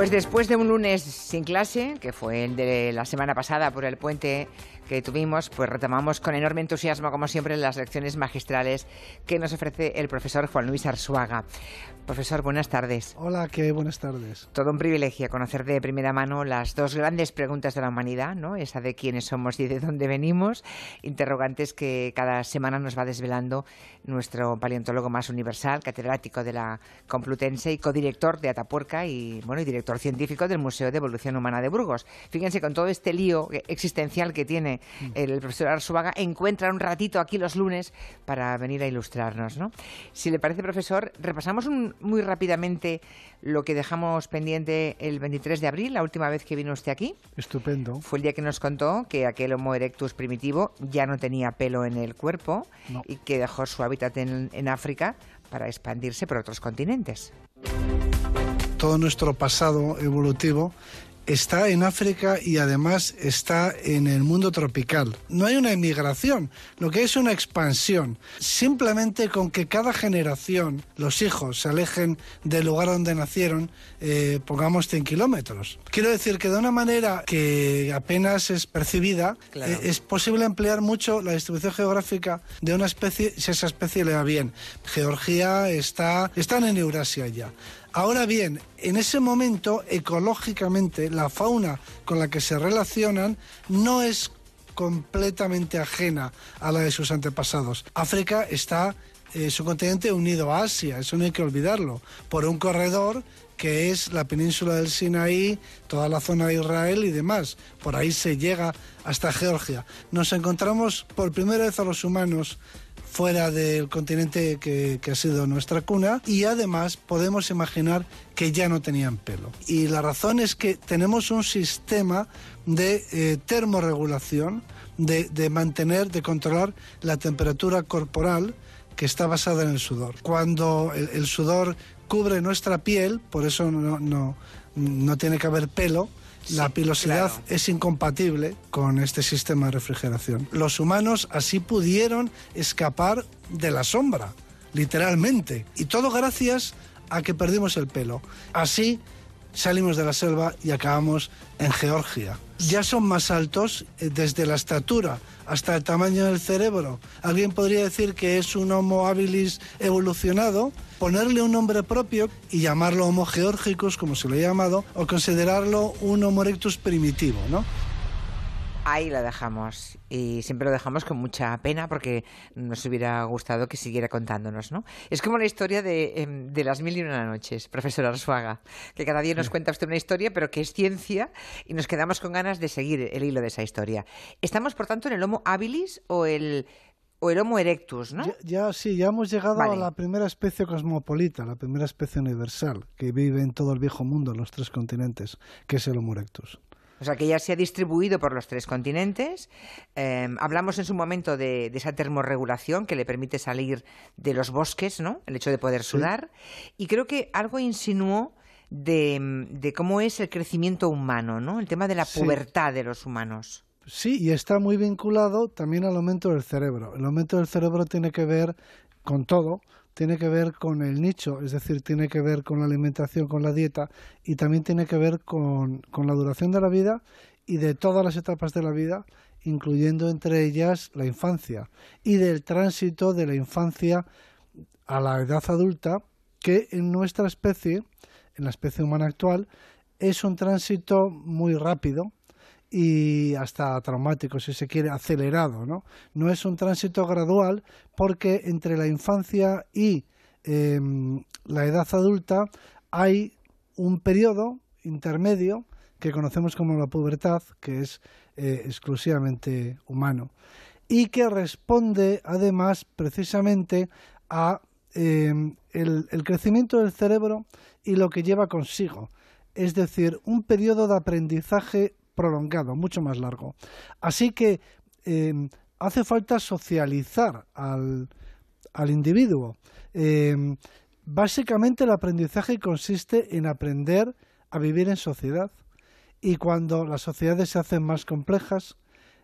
Pues después de un lunes sin clase, que fue el de la semana pasada por el puente que tuvimos, pues retomamos con enorme entusiasmo, como siempre, las lecciones magistrales que nos ofrece el profesor Juan Luis Arzuaga. Profesor, buenas tardes. Hola, qué buenas tardes. Todo un privilegio conocer de primera mano las dos grandes preguntas de la humanidad, ¿no? Esa de quiénes somos y de dónde venimos, interrogantes que cada semana nos va desvelando nuestro paleontólogo más universal, catedrático de la Complutense y codirector de Atapuerca y, bueno, y director científico del Museo de Evolución Humana de Burgos. Fíjense, con todo este lío existencial que tiene el profesor Arzuaga, encuentra un ratito aquí los lunes para venir a ilustrarnos, ¿no? Si le parece, profesor, repasamos un, muy rápidamente lo que dejamos pendiente el 23 de abril, la última vez que vino usted aquí. Estupendo. Fue el día que nos contó que aquel Homo erectus primitivo ya no tenía pelo en el cuerpo y que dejó su hábitat en, en África para expandirse por otros continentes. Todo nuestro pasado evolutivo está en África y además está en el mundo tropical. No hay una emigración, lo que es una expansión. Simplemente con que cada generación, los hijos, se alejen del lugar donde nacieron, eh, pongamos 100 kilómetros. Quiero decir que de una manera que apenas es percibida, eh, es posible emplear mucho la distribución geográfica de una especie si esa especie le va bien. Georgia está, están en Eurasia ya. Ahora bien, en ese momento, ecológicamente, la fauna con la que se relacionan no es completamente ajena a la de sus antepasados. África está, eh, su continente unido a Asia, eso no hay que olvidarlo, por un corredor que es la península del Sinaí, toda la zona de Israel y demás. Por ahí se llega hasta Georgia. Nos encontramos por primera vez a los humanos fuera del continente que, ha sido nuestra cuna y además podemos imaginar que ya no tenían pelo. Y la razón es que tenemos un sistema de eh, termorregulación, de, mantener, de controlar la temperatura corporal que está basada en el sudor. Cuando el, sudor cubre nuestra piel, por eso no, no, no tiene que haber pelo, la pilosidad es incompatible con este sistema de refrigeración. Los humanos así pudieron escapar de la sombra, literalmente. Y todo gracias a que perdimos el pelo. Así salimos de la selva y acabamos en Georgia. Ya son más altos eh, desde la estatura hasta el tamaño del cerebro. Alguien podría decir que es un Homo habilis evolucionado, ponerle un nombre propio y llamarlo Homo georgicus, como se lo ha llamado, o considerarlo un Homo erectus primitivo, ¿no? Ahí la dejamos y siempre lo dejamos con mucha pena porque nos hubiera gustado que siguiera contándonos, ¿no? Es como la historia de, em, las mil y una noches, profesor Arzuaga, que cada día nos cuenta usted una historia, pero que es ciencia y nos quedamos con ganas de seguir el hilo de esa historia. ¿Estamos, por tanto, en el Homo habilis o el, o el Homo erectus, ¿no? Ya, sí, ya hemos llegado a la primera especie cosmopolita, la primera especie universal que vive en todo el viejo mundo, en los tres continentes, que es el Homo erectus. O sea, que ya se ha distribuido por los tres continentes. Em, hablamos en su momento de, esa termorregulación que le permite salir de los bosques, ¿no? El hecho de poder sudar. Y creo que algo insinuó de, cómo es el crecimiento humano, ¿no? El tema de la pubertad de los humanos. Sí, y está muy vinculado también al aumento del cerebro. El aumento del cerebro tiene que ver con todo, tiene que ver con el nicho, es decir, tiene que ver con la alimentación, con la dieta y también tiene que ver con, con la duración de la vida y de todas las etapas de la vida, incluyendo entre ellas la infancia y del tránsito de la infancia a la edad adulta, que en nuestra especie, en la especie humana actual, es un tránsito muy rápido, y hasta traumático, si se quiere, acelerado, ¿no? No es un tránsito gradual porque entre la infancia y em, la edad adulta hay un periodo intermedio que conocemos como la pubertad, que es eh, exclusivamente humano, y que responde además precisamente a em, el crecimiento del cerebro y lo que lleva consigo, es decir, un periodo de aprendizaje prolongado, mucho más largo. Así que eh, hace falta socializar al, al individuo. Eh, básicamente el aprendizaje consiste en aprender a vivir en sociedad y cuando las sociedades se hacen más complejas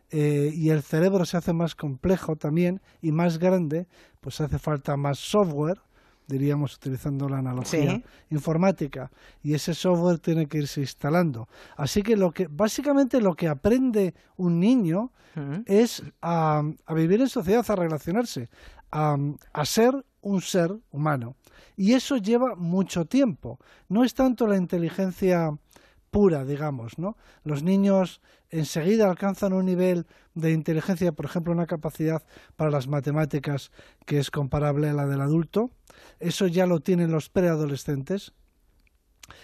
eh, y el cerebro se hace más complejo también y más grande, pues hace falta más software diríamos utilizando la analogía informática, y ese software tiene que irse instalando. Así que lo que básicamente lo que aprende un niño es a, vivir en sociedad, a relacionarse, a, a ser un ser humano. Y eso lleva mucho tiempo. No es tanto la inteligencia pura, digamos, ¿no? Los niños enseguida alcanzan un nivel de inteligencia, por ejemplo, una capacidad para las matemáticas que es comparable a la del adulto. Eso ya lo tienen los preadolescentes.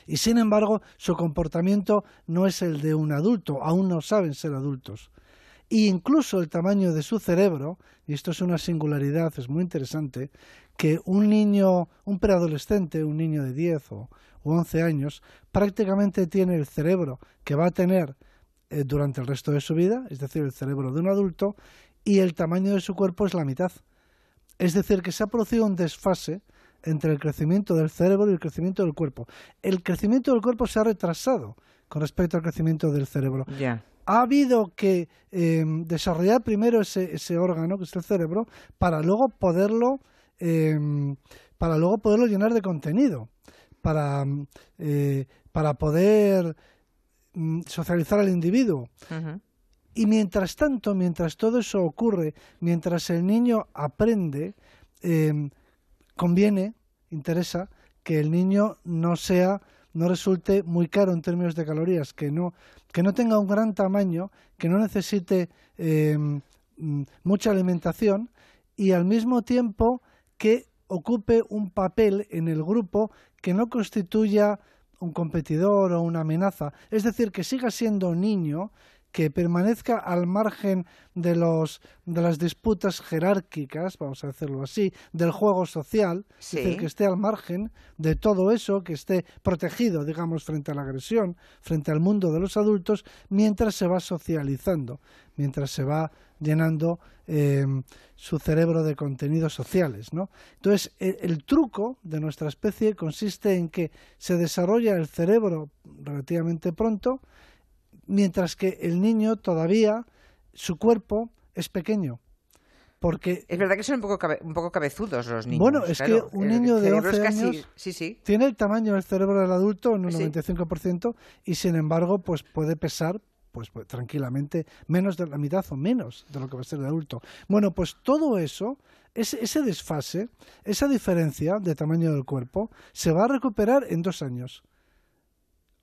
Y sin embargo, su comportamiento no es el de un adulto, aún no saben ser adultos. E incluso el tamaño de su cerebro, y esto es una singularidad, es muy interesante, que un niño, un preadolescente, un niño de 10 o, u 11 años, prácticamente tiene el cerebro que va a tener eh, durante el resto de su vida, es decir, el cerebro de un adulto, y el tamaño de su cuerpo es la mitad. Es decir, que se ha producido un desfase entre el crecimiento del cerebro y el crecimiento del cuerpo. El crecimiento del cuerpo se ha retrasado con respecto al crecimiento del cerebro. Ha habido que em, desarrollar primero ese, ese, órgano, que es el cerebro, para luego poderlo, em, para luego poderlo llenar de contenido, para, eh, para poder Mm, socializar al individuo. Y mientras tanto, mientras todo eso ocurre, mientras el niño aprende, em, conviene, interesa, que el niño no sea, no resulte muy caro en términos de calorías, que no, que no tenga un gran tamaño, que no necesite em, mm, mucha alimentación y al mismo tiempo que ocupe un papel en el grupo que no constituya un competidor o una amenaza. Es decir, que siga siendo niño, que permanezca al margen de, los, de las disputas jerárquicas, vamos a decirlo así, del juego social, es decir, que esté al margen de todo eso, que esté protegido, digamos, frente a la agresión, frente al mundo de los adultos, mientras se va socializando, mientras se va llenando eh, su cerebro de contenidos sociales. ¿no? Entonces, el, truco de nuestra especie consiste en que se desarrolla el cerebro relativamente pronto, mientras que el niño todavía, su cuerpo es pequeño. Porque, es verdad que son un poco, un poco cabezudos los niños. Bueno, es que un niño de 11 años tiene el tamaño del cerebro del adulto en un 95% y sin embargo pues puede pesar pues, pues, tranquilamente menos de la mitad o menos de lo que va a ser el adulto. Bueno, pues todo eso, ese, ese desfase, esa diferencia de tamaño del cuerpo, se va a recuperar en dos años.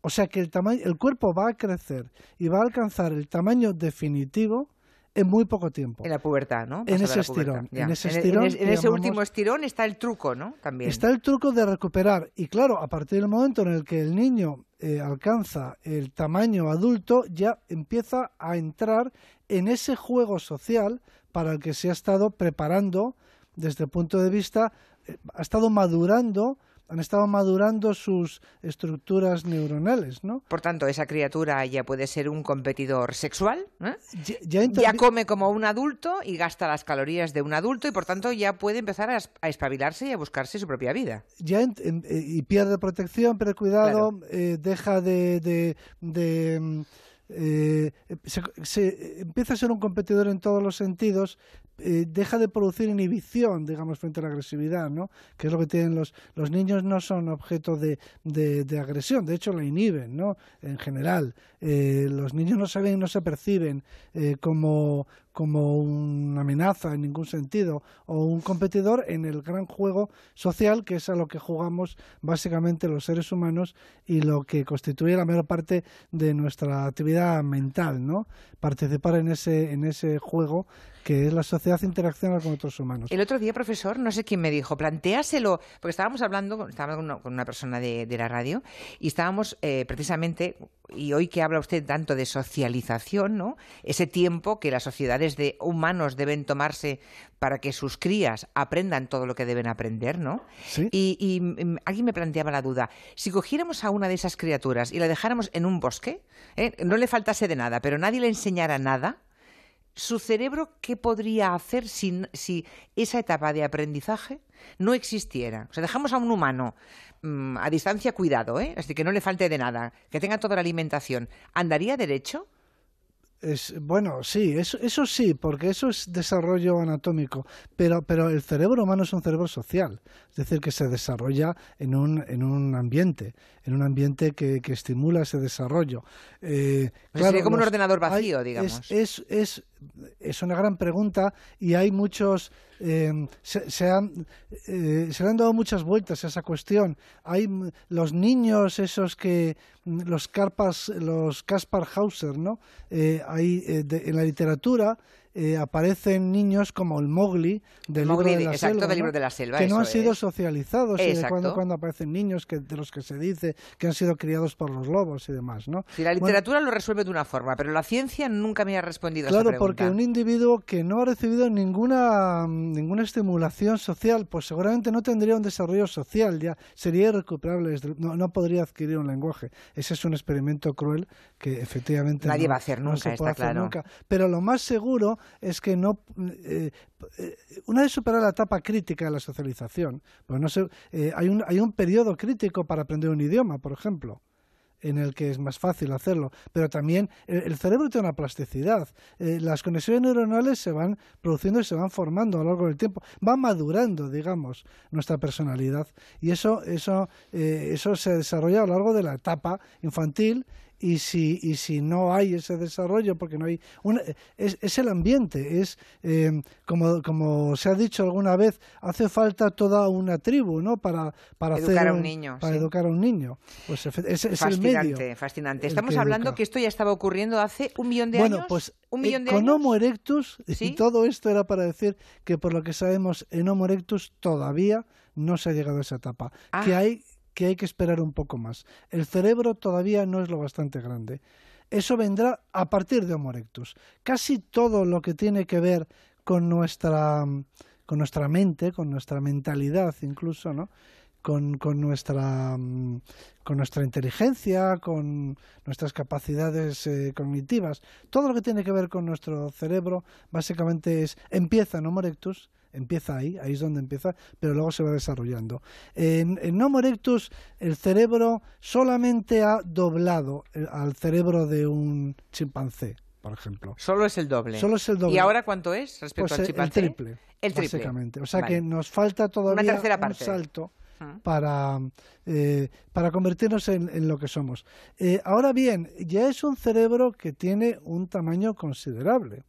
O sea que el, tamaño, el cuerpo va a crecer y va a alcanzar el tamaño definitivo en muy poco tiempo. En la pubertad, ¿no? en ese, estirón, en ese estirón. En, ese último estirón está el truco, ¿no? También. Está el truco de recuperar. Y claro, a partir del momento en el que el niño eh, alcanza el tamaño adulto, ya empieza a entrar en ese juego social para el que se ha estado preparando desde el punto de vista, eh, ha estado madurando han estado madurando sus estructuras neuronales, ¿no? Por tanto, esa criatura ya puede ser un competidor sexual, ¿eh? ya, come como un adulto y gasta las calorías de un adulto y por tanto ya puede empezar a, espabilarse y a buscarse su propia vida. Ya eh, y pierde protección, pero cuidado, eh, deja de, mm, se, empieza a ser un competidor en todos los sentidos, eh, deja de producir inhibición, digamos, frente a la agresividad, ¿no? Que es lo que tienen los, los niños, no son objeto de, de, agresión, de hecho la inhiben, ¿no? En general, eh, los niños no saben, no se perciben eh, como, como una amenaza en ningún sentido o un competidor en el gran juego social que es a lo que jugamos básicamente los seres humanos y lo que constituye la mayor parte de nuestra actividad mental, ¿no? Participar en ese, en ese juego que es la sociedad interacciona con otros humanos. El otro día, profesor, no sé quién me dijo, planteáselo, porque estábamos hablando, estábamos con una, persona de, la radio y estábamos eh, precisamente, y hoy que habla usted tanto de socialización, ¿no? Ese tiempo que las sociedades de humanos deben tomarse para que sus crías aprendan todo lo que deben aprender, ¿no? ¿Sí? Y, y, mm, alguien me planteaba la duda, si cogiéramos a una de esas criaturas y la dejáramos en un bosque, ¿eh? no le faltase de nada, pero nadie le enseñara nada, su cerebro qué podría hacer si, si, esa etapa de aprendizaje no existiera. O sea, dejamos a un humano mm, a distancia, cuidado, ¿eh? Así que no le falte de nada, que tenga toda la alimentación. ¿Andaría derecho? Es, bueno, sí, eso, eso sí, porque eso es desarrollo anatómico, pero, pero el cerebro humano es un cerebro social, es decir, que se desarrolla en un, en un ambiente, en un ambiente que, que estimula ese desarrollo. Eh, pues sería como un ordenador vacío, digamos. Es, es, es, una gran pregunta y hay muchos... Eh, se, han, eh, se han dado muchas vueltas a esa cuestión. Hay los niños esos que los Carpas, los Kaspar Hauser, ¿no? Eh, hay eh, en la literatura eh, aparecen niños como el Mowgli del, libro, de la selva, que no han sido socializados y de cuando, cuando aparecen niños que, de los que se dice que han sido criados por los lobos y demás, ¿no? Si la literatura lo resuelve de una forma, pero la ciencia nunca me ha respondido a esa pregunta. Claro, porque un individuo que no ha recibido ninguna ninguna estimulación social, pues seguramente no tendría un desarrollo social, ya sería irrecuperable, no, no podría adquirir un lenguaje. Ese es un experimento cruel que efectivamente nadie va a hacer nunca, está claro. Nunca. Pero lo más seguro es que no eh, eh, una vez superada la etapa crítica de la socialización, pues no eh, hay, un, hay un periodo crítico para aprender un idioma, por ejemplo en el que es más fácil hacerlo, pero también el, cerebro tiene una plasticidad. las conexiones neuronales se van produciendo y se van formando a lo largo del tiempo, va madurando, digamos, nuestra personalidad. Y eso, eso, eso se desarrolla a lo largo de la etapa infantil y si, y si no hay ese desarrollo, porque no hay... es, es, el ambiente, es, eh, como, como se ha dicho alguna vez, hace falta toda una tribu, ¿no? Para, para educar a un niño. Para educar a un niño. Pues es, es el medio. Fascinante. Estamos hablando que esto ya estaba ocurriendo hace un millón de años. Bueno, pues ¿Un millón de con Homo erectus, y todo esto era para decir que por lo que sabemos, en Homo erectus todavía no se ha llegado a esa etapa. Que ah. hay que hay que esperar un poco más. El cerebro todavía no es lo bastante grande. Eso vendrá a partir de Homo erectus. Casi todo lo que tiene que ver con nuestra, con nuestra mente, con nuestra mentalidad incluso, ¿no? Con, con, nuestra, con nuestra inteligencia, con nuestras capacidades eh, cognitivas. Todo lo que tiene que ver con nuestro cerebro básicamente es empieza en Homo erectus Empieza ahí, ahí es donde empieza, pero luego se va desarrollando. En, en Homo erectus, el cerebro solamente ha doblado al cerebro de un chimpancé, por ejemplo. Solo es el doble. Solo es el doble. ¿Y ahora cuánto es respecto pues al chimpancé? El triple. El triple. Básicamente. O sea que nos falta todavía un salto para, eh, para convertirnos en, en, lo que somos. Eh, ahora bien, ya es un cerebro que tiene un tamaño considerable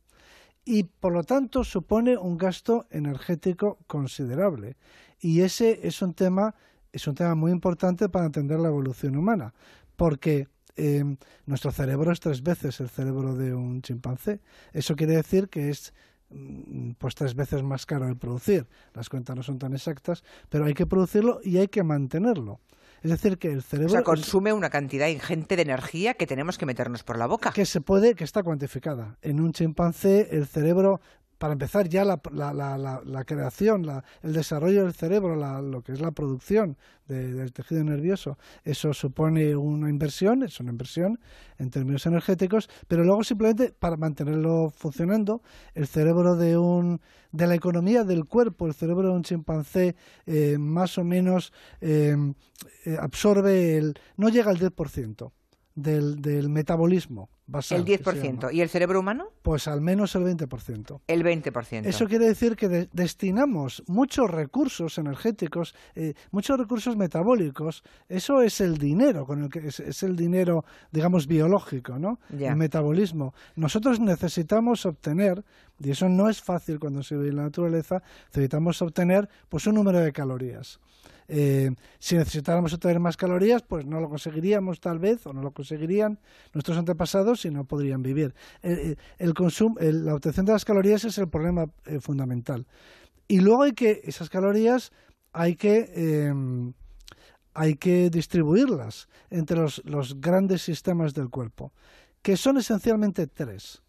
y por lo tanto supone un gasto energético considerable. Y ese es un tema, es un tema muy importante para entender la evolución humana, porque eh, nuestro cerebro es tres veces el cerebro de un chimpancé. Eso quiere decir que es mm, pues tres veces más caro de producir. Las cuentas no son tan exactas, pero hay que producirlo y hay que mantenerlo. Es decir, que el cerebro... O sea, consume una cantidad ingente de energía que tenemos que meternos por la boca. Que se puede, que está cuantificada. En un chimpancé el cerebro para empezar ya la, la, la, la creación, el desarrollo del cerebro, lo que es la producción del tejido nervioso, eso supone una inversión, es una inversión en términos energéticos, pero luego simplemente para mantenerlo funcionando, el cerebro de un de la economía del cuerpo, el cerebro de un chimpancé eh, más o menos eh, eh, absorbe el no llega al 10% del, del metabolismo basal. El 10%. ¿Y el cerebro humano? Pues al menos el 20%. El 20%. Eso quiere decir que destinamos muchos recursos energéticos, eh, muchos recursos metabólicos. Eso es el dinero, con el que es, el dinero, digamos, biológico, ¿no? El metabolismo. Nosotros necesitamos obtener, y eso no es fácil cuando se ve en la naturaleza, necesitamos obtener pues un número de calorías. Eh, si necesitáramos obtener más calorías, pues no lo conseguiríamos tal vez, o no lo conseguirían nuestros antepasados y no podrían vivir. Eh, el, consumo, la obtención de las calorías es el problema eh, fundamental. Y luego hay que, esas calorías hay que, hay que distribuirlas entre los, los grandes sistemas del cuerpo, que son esencialmente tres.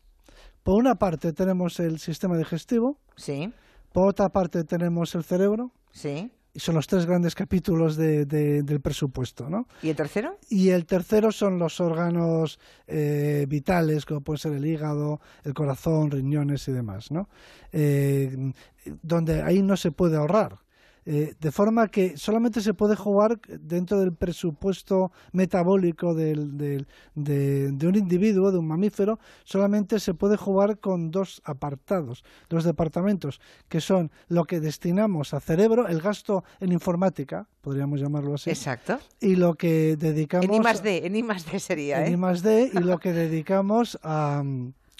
Por una parte tenemos el sistema digestivo. Sí. Por otra parte tenemos el cerebro. Sí son los tres grandes capítulos de, del presupuesto, ¿no? ¿Y el tercero? Y el tercero son los órganos eh, vitales, como puede ser el hígado, el corazón, riñones y demás, ¿no? Eh, donde ahí no se puede ahorrar. Eh, de forma que solamente se puede jugar dentro del presupuesto metabólico del, de, de, un individuo, de un mamífero, solamente se puede jugar con dos apartados, dos departamentos, que son lo que destinamos a cerebro, el gasto en informática, podríamos llamarlo así. Exacto. Y lo que dedicamos... En I más D, en I más D sería, ¿eh? En I más D, y lo que dedicamos a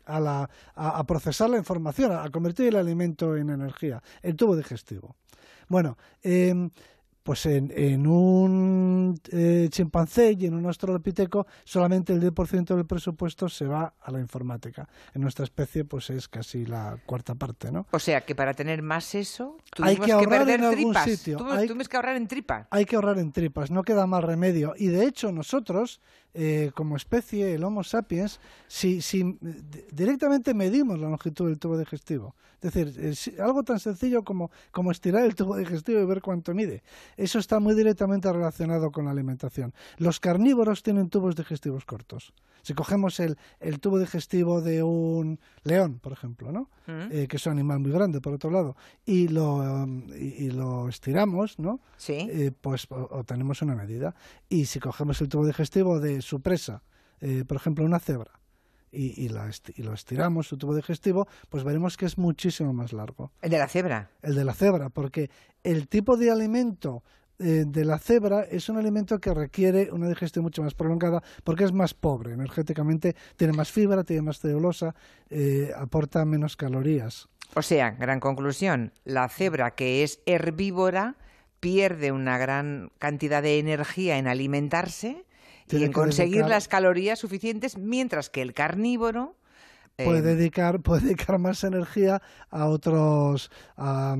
a, la, a, procesar la información, a, convertir el alimento en energía, el tubo digestivo. Bueno, em, pues en, en un eh, chimpancé y en un australopiteco solamente el 10% del presupuesto se va a la informática. En nuestra especie pues es casi la cuarta parte, ¿no? O sea que para tener más eso hay que, ahorrar en algún sitio. hay, que ahorrar en tripas. Hay que ahorrar en tripas, no queda más remedio. Y de hecho nosotros eh, como especie, el Homo sapiens, si, si directamente medimos la longitud del tubo digestivo. Es decir, algo tan sencillo como, como estirar el tubo digestivo y ver cuánto mide. Eso está muy directamente relacionado con la alimentación. Los carnívoros tienen tubos digestivos cortos. Si cogemos el, el tubo digestivo de un león, por ejemplo, ¿no? Mm. Eh, que es un animal muy grande, por otro lado, y lo, um, y, lo estiramos, ¿no? Sí. Eh, pues obtenemos una medida. Y si cogemos el tubo digestivo de su presa, eh, por ejemplo, una cebra, y, y, lo estiramos, su tubo digestivo, pues veremos que es muchísimo más largo. ¿El de la cebra? El de la cebra, porque el tipo de alimento eh, de la cebra es un alimento que requiere una digestión mucho más prolongada porque es más pobre energéticamente, tiene más fibra, tiene más celulosa, eh, aporta menos calorías. O sea, gran conclusión, la cebra que es herbívora pierde una gran cantidad de energía en alimentarse y en conseguir las calorías suficientes, mientras que el carnívoro puede em, dedicar puede dedicar más energía a otros a,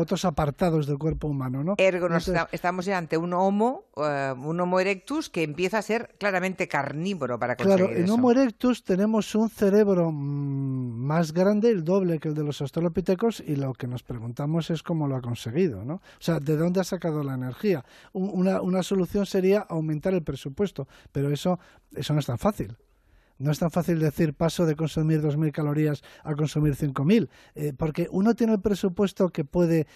otros apartados del cuerpo humano no ergo estamos ya ante un homo eh, un homo erectus que empieza a ser claramente carnívoro para conseguir claro en homo erectus tenemos un cerebro mm, más grande el doble que el de los australopitecos y lo que nos preguntamos es cómo lo ha conseguido no o sea de dónde ha sacado la energía una, una solución sería aumentar el presupuesto pero eso eso no es tan fácil no es tan fácil decir paso de consumir 2.000 calorías a consumir 5.000, eh, porque uno tiene el presupuesto que puede...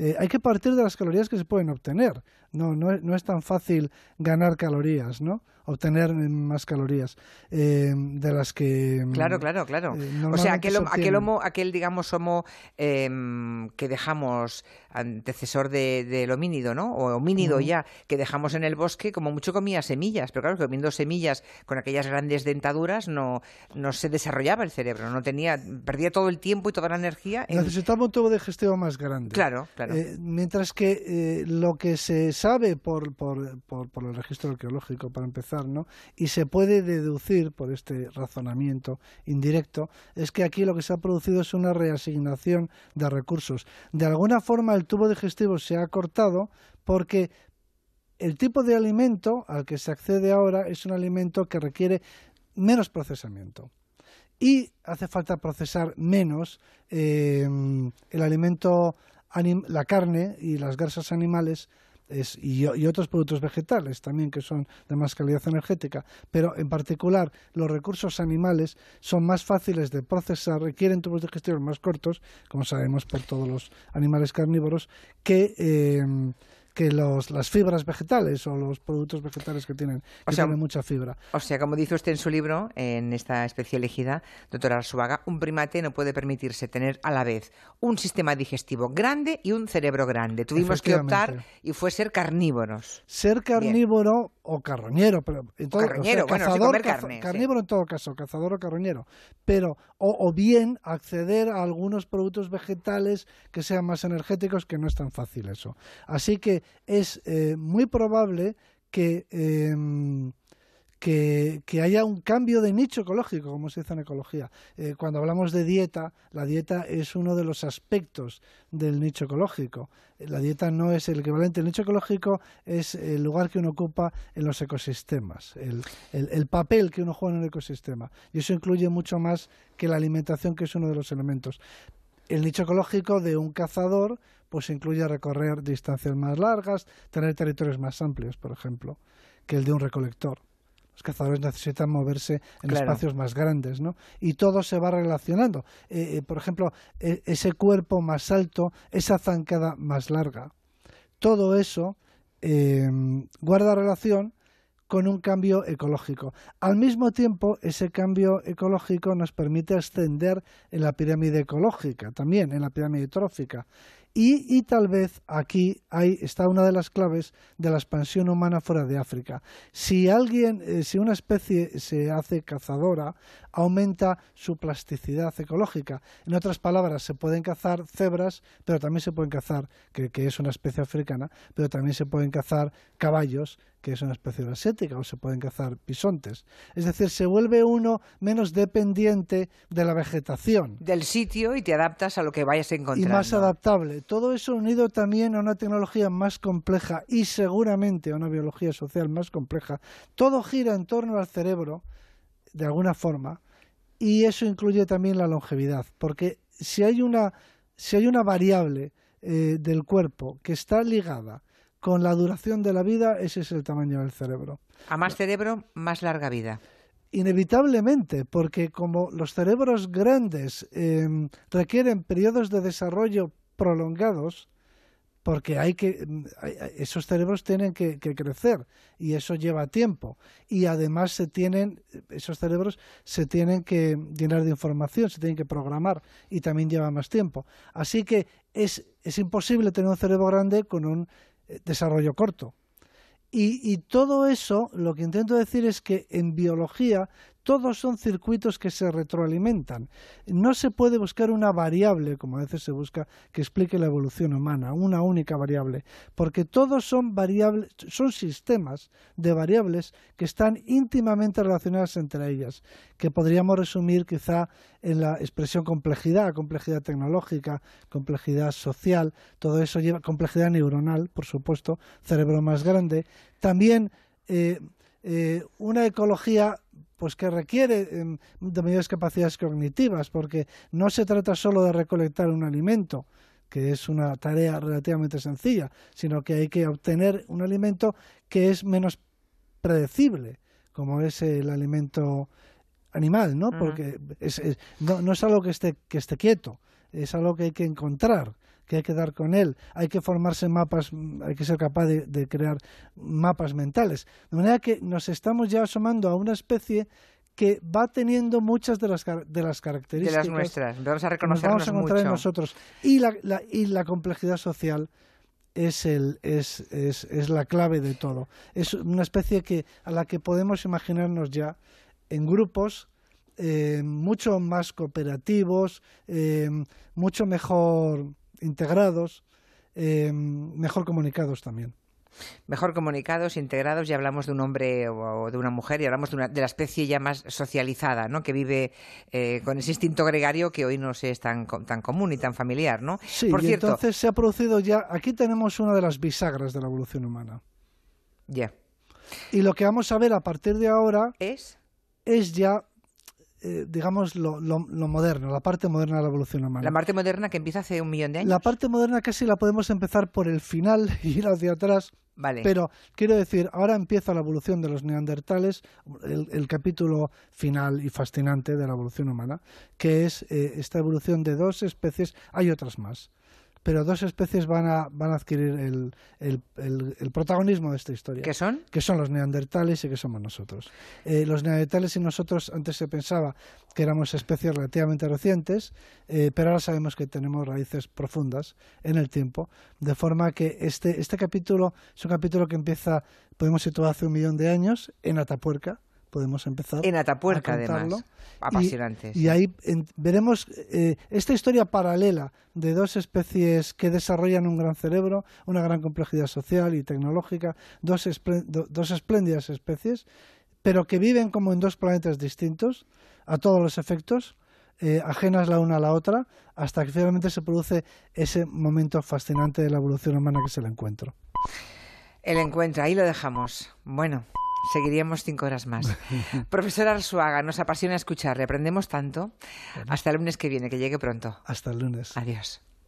Eh, hay que partir de las calorías que se pueden obtener. No, no, no es tan fácil ganar calorías, ¿no? Obtener más calorías eh, de las que mm, claro claro claro. eh, o sea aquel, aquel homo aquel digamos homo em, que dejamos antecesor del de, homínido no o homínido ya que dejamos en el bosque como mucho comía semillas pero claro comiendo semillas con aquellas grandes dentaduras no no se desarrollaba el cerebro no tenía perdía todo el tiempo y toda la energía necesitaba un tubo digestivo más grande. Claro claro. Eh, mientras que lo que se sabe por, por, por el registro arqueológico para empezar y se puede deducir por este razonamiento indirecto, es que aquí lo que se ha producido es una reasignación de recursos. De alguna forma el tubo digestivo se ha cortado porque el tipo de alimento al que se accede ahora es un alimento que requiere menos procesamiento y hace falta procesar menos eh, el alimento, la carne y las grasas animales y, otros productos vegetales también que son de más calidad energética, pero en particular los recursos animales son más fáciles de procesar, requieren tubos digestivos más cortos, como sabemos por todos los animales carnívoros, que eh, que los, las fibras vegetales o los productos vegetales que tienen, mucha fibra. O sea, como dice usted en su libro, en esta especie elegida, doctora Arsuaga, un primate no puede permitirse tener a la vez un sistema digestivo grande y un cerebro grande. Tuvimos que optar y fue ser carnívoros. Ser carnívoro o carroñero, pero en todo, carroñero, cazador, carne, carnívoro en todo caso, cazador o carroñero, pero o, bien acceder a algunos productos vegetales que sean más energéticos, que no es tan fácil eso. Así que es eh, muy probable que em, que, haya un cambio de nicho ecológico, como se dice en ecología. Eh, cuando hablamos de dieta, la dieta es uno de los aspectos del nicho ecológico. La dieta no es el equivalente. El nicho ecológico es el lugar que uno ocupa en los ecosistemas, el, el papel que uno juega en el ecosistema. Y eso incluye mucho más que la alimentación, que es uno de los elementos. El nicho ecológico de un cazador pues incluye recorrer distancias más largas, tener territorios más amplios, por ejemplo, que el de un recolector los cazadores necesitan moverse en espacios más grandes, ¿no? Y todo se va relacionando. Eh, eh, por ejemplo, e, ese cuerpo más alto, esa zancada más larga. todo eso eh, guarda relación con un cambio ecológico. Al mismo tiempo, ese cambio ecológico nos permite ascender en la pirámide ecológica, también en la pirámide trófica. Y, tal vez aquí hay, está una de las claves de la expansión humana fuera de África. Si alguien, eh, si una especie se hace cazadora, aumenta su plasticidad ecológica. En otras palabras, se pueden cazar cebras, pero también se pueden cazar, que, que es una especie africana, pero también se pueden cazar caballos, que es una especie asiática, o se pueden cazar bisontes. Es decir, se vuelve uno menos dependiente de la vegetación. Del sitio y te adaptas a lo que vayas encontrando. Y más adaptable. Todo eso unido también a una tecnología más compleja y seguramente a una biología social más compleja. Todo gira en torno al cerebro, de alguna forma, y eso incluye también la longevidad, porque si hay una, si hay una variable eh, del cuerpo que está ligada con la duración de la vida, ese es el tamaño del cerebro. A más cerebro, más larga vida. Inevitablemente, porque como los cerebros grandes em, requieren periodos de desarrollo prolongados, porque hay que esos cerebros tienen que, crecer y eso lleva tiempo. Y además se tienen esos cerebros se tienen que llenar de información se tienen que programar y también lleva más tiempo. Así que es, es imposible tener un cerebro grande con un eh, desarrollo corto. Y, y, todo eso, lo que intento decir es que en biología todos son circuitos que se retroalimentan. No se puede buscar una variable, como a veces se busca, que explique la evolución humana, una única variable, porque todos son variables, son sistemas de variables que están íntimamente relacionadas entre ellas, que podríamos resumir quizá en la expresión complejidad, complejidad tecnológica, complejidad social, todo eso lleva complejidad neuronal, por supuesto, cerebro más grande, también eh, eh, una ecología pues que requiere em, de mayores capacidades cognitivas, porque no se trata solo de recolectar un alimento, que es una tarea relativamente sencilla, sino que hay que obtener un alimento que es menos predecible, como es el alimento animal, ¿no? Porque no, no, es algo que esté, que esté quieto, es algo que hay que encontrar que hay que dar con él, hay que formarse mapas, hay que ser capaz de, crear mapas mentales. De manera que nos estamos ya asomando a una especie que va teniendo muchas de las, de las características. De las nuestras, vamos a reconocernos vamos a encontrar en nosotros. Y la, y la complejidad social es, el, es, es, es, la clave de todo. Es una especie que, a la que podemos imaginarnos ya en grupos eh, mucho más cooperativos, eh, mucho mejor integrados, eh, mejor comunicados también. Mejor comunicados, integrados, y hablamos de un hombre o de una mujer, y hablamos de, una, de la especie ya más socializada, ¿no? que vive con ese instinto gregario que hoy no es tan, tan común y tan familiar. ¿no? Sí, Por cierto, entonces se ha producido ya, aquí tenemos una de las bisagras de la evolución humana. Ya. Y lo que vamos a ver a partir de ahora es, es ya eh, digamos, lo, lo, moderno, la parte moderna de la evolución humana. La parte moderna que empieza hace un millón de años. La parte moderna casi la podemos empezar por el final y ir hacia atrás. Vale. Pero quiero decir, ahora empieza la evolución de los neandertales, el, capítulo final y fascinante de la evolución humana, que es eh, esta evolución de dos especies, hay otras más, pero dos especies van a, van a adquirir el, el, el, protagonismo de esta historia. ¿Qué son? Que son los neandertales y que somos nosotros. Eh, los neandertales y nosotros antes se pensaba que éramos especies relativamente recientes, eh, pero ahora sabemos que tenemos raíces profundas en el tiempo, de forma que este, este capítulo es un capítulo que empieza, podemos situar hace un millón de años, en Atapuerca, podemos empezar. En Atapuerca, además. Apasionante. Y, ahí veremos eh, esta historia paralela de dos especies que desarrollan un gran cerebro, una gran complejidad social y tecnológica, dos, dos espléndidas especies, pero que viven como en dos planetas distintos, a todos los efectos. Eh, ajenas la una a la otra, hasta que finalmente se produce ese momento fascinante de la evolución humana que es el encuentro. El encuentro, ahí lo dejamos. Bueno, Seguiríamos cinco horas más. Profesor Arsuaga, nos apasiona escucharle, aprendemos tanto. Hasta el lunes que viene, que llegue pronto. Hasta el lunes. Adiós.